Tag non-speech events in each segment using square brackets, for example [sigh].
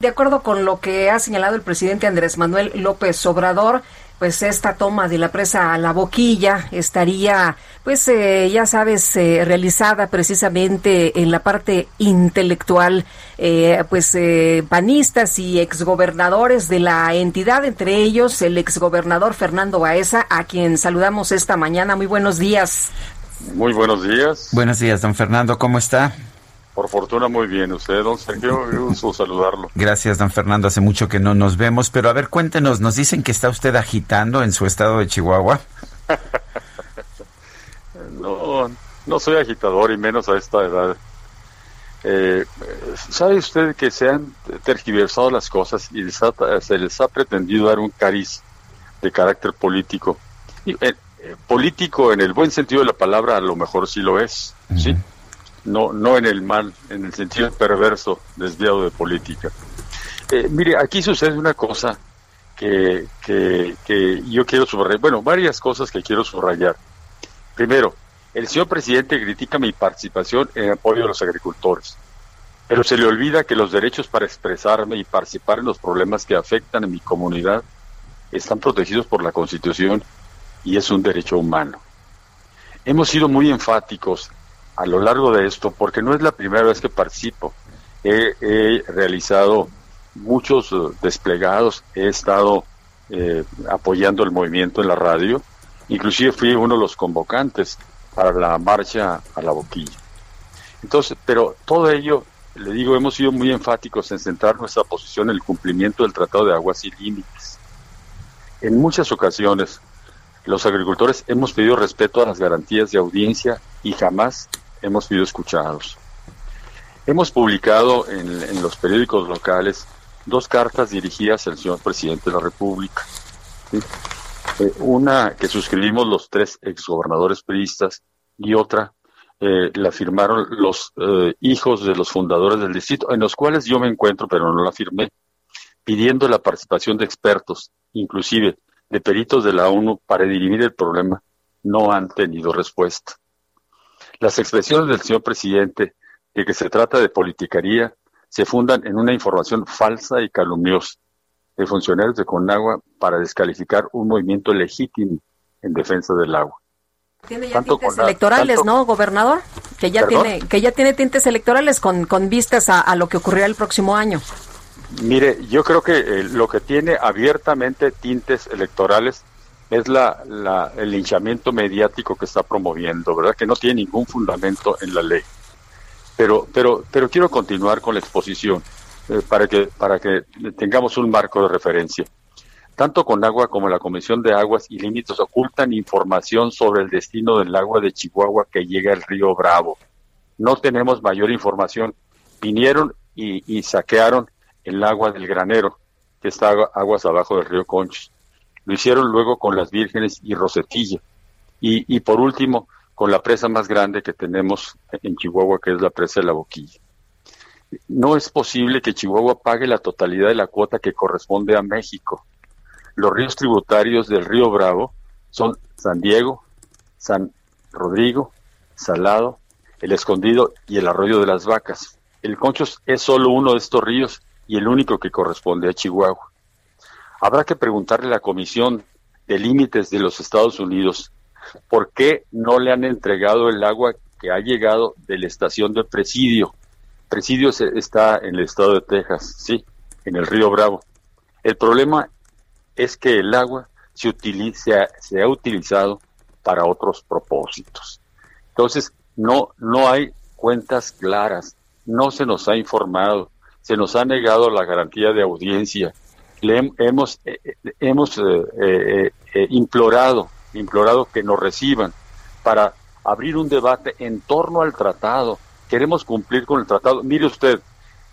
De acuerdo con lo que ha señalado el presidente Andrés Manuel López Obrador, pues esta toma de la presa a la boquilla estaría, pues eh, ya sabes, eh, realizada precisamente en la parte intelectual, eh, pues panistas y exgobernadores de la entidad, entre ellos el exgobernador Fernando Baeza, a quien saludamos esta mañana. Muy buenos días. Muy buenos días. Buenos días, don Fernando, ¿cómo está? Por fortuna, muy bien. Usted, don Sergio, gusto saludarlo. Gracias, don Fernando. Hace mucho que no nos vemos, pero a ver, cuéntenos, nos dicen que está usted agitando en su estado de Chihuahua. [laughs] no, no soy agitador y menos a esta edad. Eh, ¿Sabe usted que se han tergiversado las cosas y se les ha pretendido dar un cariz de carácter político? Y, eh, eh, político en el buen sentido de la palabra, a lo mejor sí lo es, ¿sí? No, no en el mal, en el sentido perverso, desviado de política. Eh, mire, aquí sucede una cosa que, que, que yo quiero subrayar, bueno, varias cosas que quiero subrayar. Primero, el señor presidente critica mi participación en apoyo a los agricultores, pero se le olvida que los derechos para expresarme y participar en los problemas que afectan a mi comunidad están protegidos por la Constitución y es un derecho humano. Hemos sido muy enfáticos a lo largo de esto, porque no es la primera vez que participo. He, realizado muchos eh, desplegados, he estado eh, apoyando el movimiento en la radio, inclusive fui uno de los convocantes para la marcha a la boquilla. Entonces, pero todo ello, le digo, hemos sido muy enfáticos en centrar nuestra posición en el cumplimiento del Tratado de Aguas y Límites. En muchas ocasiones, los agricultores hemos pedido respeto a las garantías de audiencia y jamás hemos sido escuchados. Hemos publicado en, los periódicos locales dos cartas dirigidas al señor presidente de la República. Eh, una que suscribimos los tres exgobernadores periodistas y otra eh, la firmaron los eh, hijos de los fundadores del distrito, en los cuales yo me encuentro, pero no la firmé, pidiendo la participación de expertos, inclusive de peritos de la ONU, para dirimir el problema, no han tenido respuesta. Las expresiones del señor presidente de que se trata de politicaría se fundan en una información falsa y calumniosa de funcionarios de Conagua para descalificar un movimiento legítimo en defensa del agua. Tiene ya tintes electorales, ¿no, gobernador? Que ya tiene que ya tiene tintes electorales con, con vistas a, lo que ocurrirá el próximo año. Mire, yo creo que eh, lo que tiene abiertamente tintes electorales es la, la, el linchamiento mediático que está promoviendo, ¿verdad? Que no tiene ningún fundamento en la ley. Pero, pero, pero quiero continuar con la exposición eh, para, que, para que tengamos un marco de referencia. Tanto con agua como la Comisión de Aguas y Límites ocultan información sobre el destino del agua de Chihuahua que llega al río Bravo. No tenemos mayor información. Vinieron y, y saquearon el agua del granero, que está aguas abajo del río Conchos lo hicieron luego con las vírgenes y Rosetilla. Y, y por último, con la presa más grande que tenemos en Chihuahua, que es la presa de la Boquilla. No es posible que Chihuahua pague la totalidad de la cuota que corresponde a México. Los ríos tributarios del río Bravo son San Diego, San Rodrigo, Salado, El Escondido y el Arroyo de las Vacas. El Conchos es solo uno de estos ríos y el único que corresponde a Chihuahua. Habrá que preguntarle a la Comisión de Límites de los Estados Unidos por qué no le han entregado el agua que ha llegado de la estación de Presidio. Presidio está en el estado de Texas, sí, en el río Bravo. El problema es que el agua se, se ha utilizado para otros propósitos. Entonces, no, no hay cuentas claras, no se nos ha informado, se nos ha negado la garantía de audiencia, le hemos, eh, eh, hemos eh, implorado, implorado que nos reciban para abrir un debate en torno al tratado. Queremos cumplir con el tratado. Mire usted,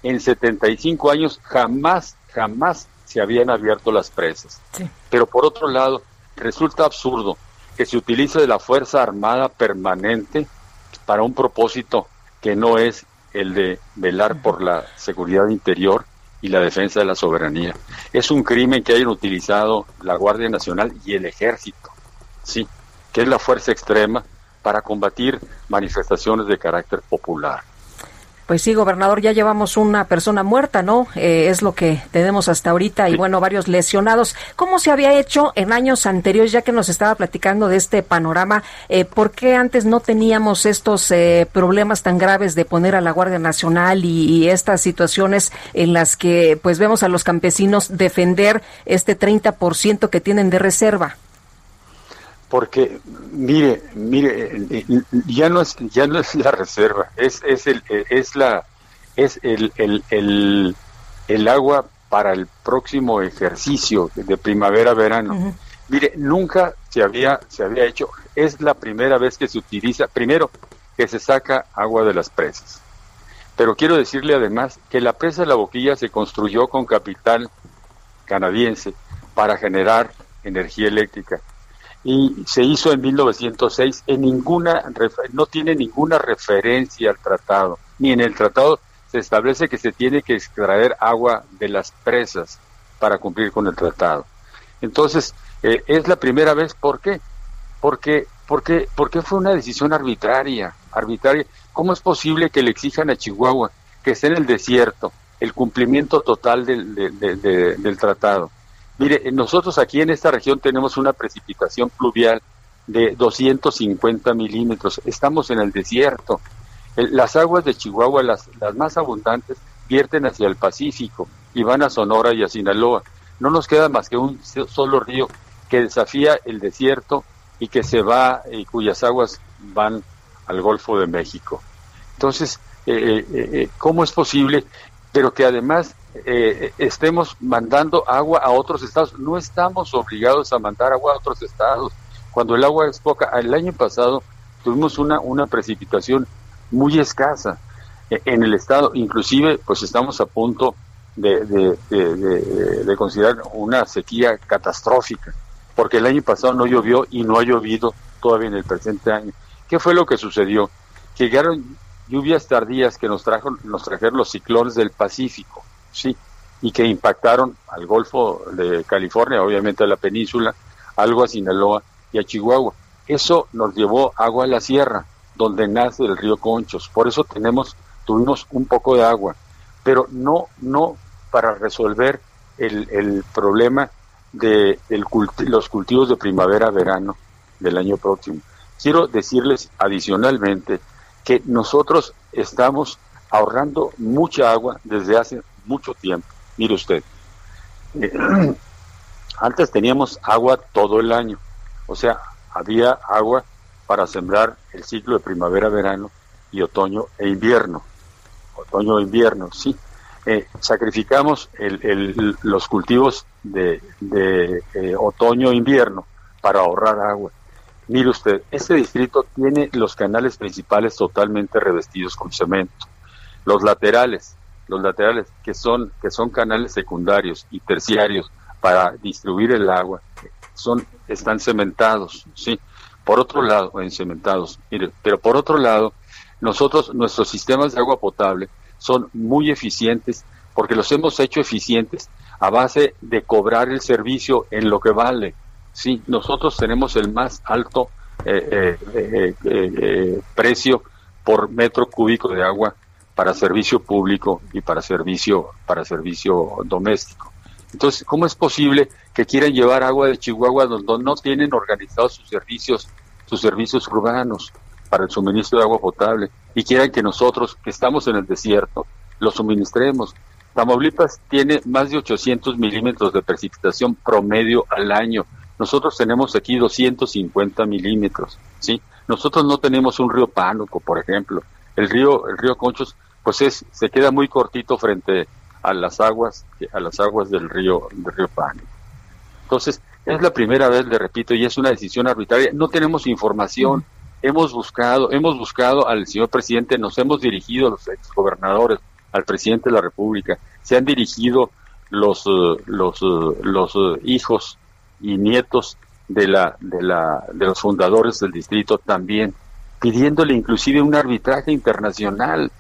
en 75 años jamás, jamás se habían abierto las presas. Pero por otro lado, resulta absurdo que se utilice la Fuerza Armada permanente para un propósito que no es el de velar por la seguridad interior y la defensa de la soberanía. Es un crimen que hayan utilizado la Guardia Nacional y el Ejército, sí, que es la fuerza extrema para combatir manifestaciones de carácter popular. Pues sí, gobernador, ya llevamos una persona muerta, ¿no? Eh, es lo que tenemos hasta ahorita y bueno, varios lesionados. ¿Cómo se había hecho en años anteriores, ya que nos estaba platicando de este panorama? Eh, ¿Por qué antes no teníamos estos eh, problemas tan graves de poner a la Guardia Nacional y, estas situaciones en las que pues vemos a los campesinos defender este 30% que tienen de reserva? Porque mire mire eh, eh, ya no es ya no es la reserva es es el eh, es la es el el, el, agua para el próximo ejercicio de primavera verano. Mire nunca se había se había hecho es la primera vez que se utiliza primero que se saca agua de las presas. Pero quiero decirle además que la presa de la boquilla se construyó con capital canadiense para generar energía eléctrica y se hizo en 1906 en ninguna no tiene ninguna referencia al tratado ni en el tratado se establece que se tiene que extraer agua de las presas para cumplir con el tratado. Entonces eh, es la primera vez ¿por qué? porque porque porque fue una decisión arbitraria arbitraria. Cómo es posible que le exijan a Chihuahua que esté en el desierto el cumplimiento total del, del tratado Mire, nosotros aquí en esta región tenemos una precipitación pluvial de 250 milímetros. Estamos en el desierto. las aguas de Chihuahua, las, las más abundantes, vierten hacia el Pacífico y van a Sonora y a Sinaloa. No nos queda más que un solo río que desafía el desierto y que se va y cuyas aguas van al Golfo de México. Entonces, eh, eh, eh, ¿cómo es posible? Pero que además eh, estemos mandando agua a otros estados. No estamos obligados a mandar agua a otros estados. Cuando el agua es poca, el año pasado tuvimos una, una precipitación muy escasa e, en el estado, inclusive pues estamos a punto de, de, considerar una sequía catastrófica, porque el año pasado no llovió y no ha llovido todavía en el presente año. ¿Qué fue lo que sucedió? Llegaron lluvias tardías que nos, trajo, nos trajeron los ciclones del Pacífico sí, y que impactaron al Golfo de California, obviamente a la península, algo a Sinaloa y a Chihuahua. Eso nos llevó agua a la sierra, donde nace el río Conchos. Por eso tenemos, tuvimos un poco de agua, pero no, no para resolver el, el problema de los cultivos de primavera-verano del año próximo. Quiero decirles adicionalmente que nosotros estamos ahorrando mucha agua desde hace mucho tiempo. Mire usted, eh, [clears throat] antes teníamos agua todo el año, o sea, había agua para sembrar el ciclo de primavera, verano y otoño e invierno. Otoño e invierno, sí. Eh, sacrificamos los cultivos de, eh, otoño e invierno para ahorrar agua. Mire usted, este distrito tiene los canales principales totalmente revestidos con cemento. Los laterales, los laterales, que son, que son canales secundarios y terciarios para distribuir el agua, son, están cementados, ¿sí? Por otro lado, en cementados, mire, pero por otro lado, nosotros, nuestros sistemas de agua potable son muy eficientes porque los hemos hecho eficientes a base de cobrar el servicio en lo que vale. Sí, nosotros tenemos el más alto eh, eh, eh, precio por metro cúbico de agua para servicio público y para servicio para servicio doméstico. Entonces, ¿cómo es posible que quieran llevar agua de Chihuahua donde no tienen organizados sus servicios, sus servicios urbanos para el suministro de agua potable y quieran que nosotros, que estamos en el desierto, lo suministremos? Tamaulipas tiene más de 800 milímetros de precipitación promedio al año. Nosotros tenemos aquí 250 milímetros, ¿sí? Nosotros no tenemos un río Pánuco, por ejemplo. El río, el río Conchos pues es, se queda muy cortito frente a las aguas, a las aguas del río, del río Pánico. Entonces, es la primera vez, le repito, y es una decisión arbitraria. No tenemos información. Hemos buscado, hemos buscado al señor presidente, nos hemos dirigido a los exgobernadores, al presidente de la República, se han dirigido los, eh, los, eh, los eh, hijos y nietos de, la, de, la, de los fundadores del distrito también, pidiéndole inclusive un arbitraje internacional,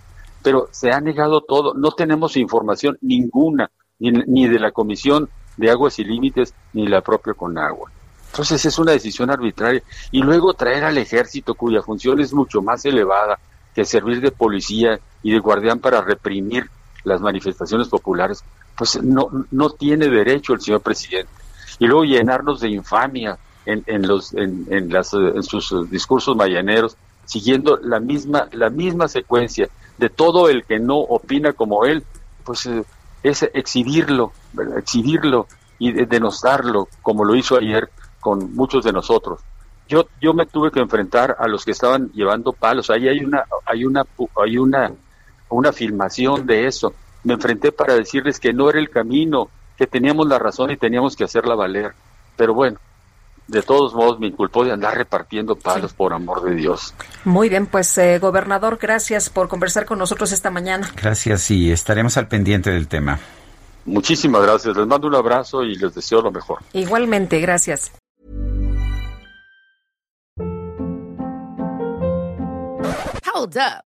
pero se ha negado todo, no tenemos información ninguna, ni, ni de la Comisión de Aguas y Límites, ni la propia Conagua. Entonces es una decisión arbitraria. Y luego traer al ejército, cuya función es mucho más elevada que servir de policía y de guardián para reprimir las manifestaciones populares, pues no, no tiene derecho el señor presidente. Y luego llenarnos de infamia en, en, los, en, en, las, sus discursos mayaneros, siguiendo la misma, la misma secuencia de todo el que no opina como él, pues eh, es exhibirlo, exhibirlo y denostarlo, como lo hizo ayer con muchos de nosotros. Yo, yo me tuve que enfrentar a los que estaban llevando palos. Ahí hay una, hay una, hay una, una filmación de eso. Me enfrenté para decirles que no era el camino, que teníamos la razón y teníamos que hacerla valer. Pero bueno, de todos modos me inculpó de andar repartiendo palos, por amor de Dios. Muy bien, pues eh, gobernador, gracias por conversar con nosotros esta mañana. Gracias y estaremos al pendiente del tema. Muchísimas gracias, les mando un abrazo y les deseo lo mejor. Igualmente, gracias. Hold up.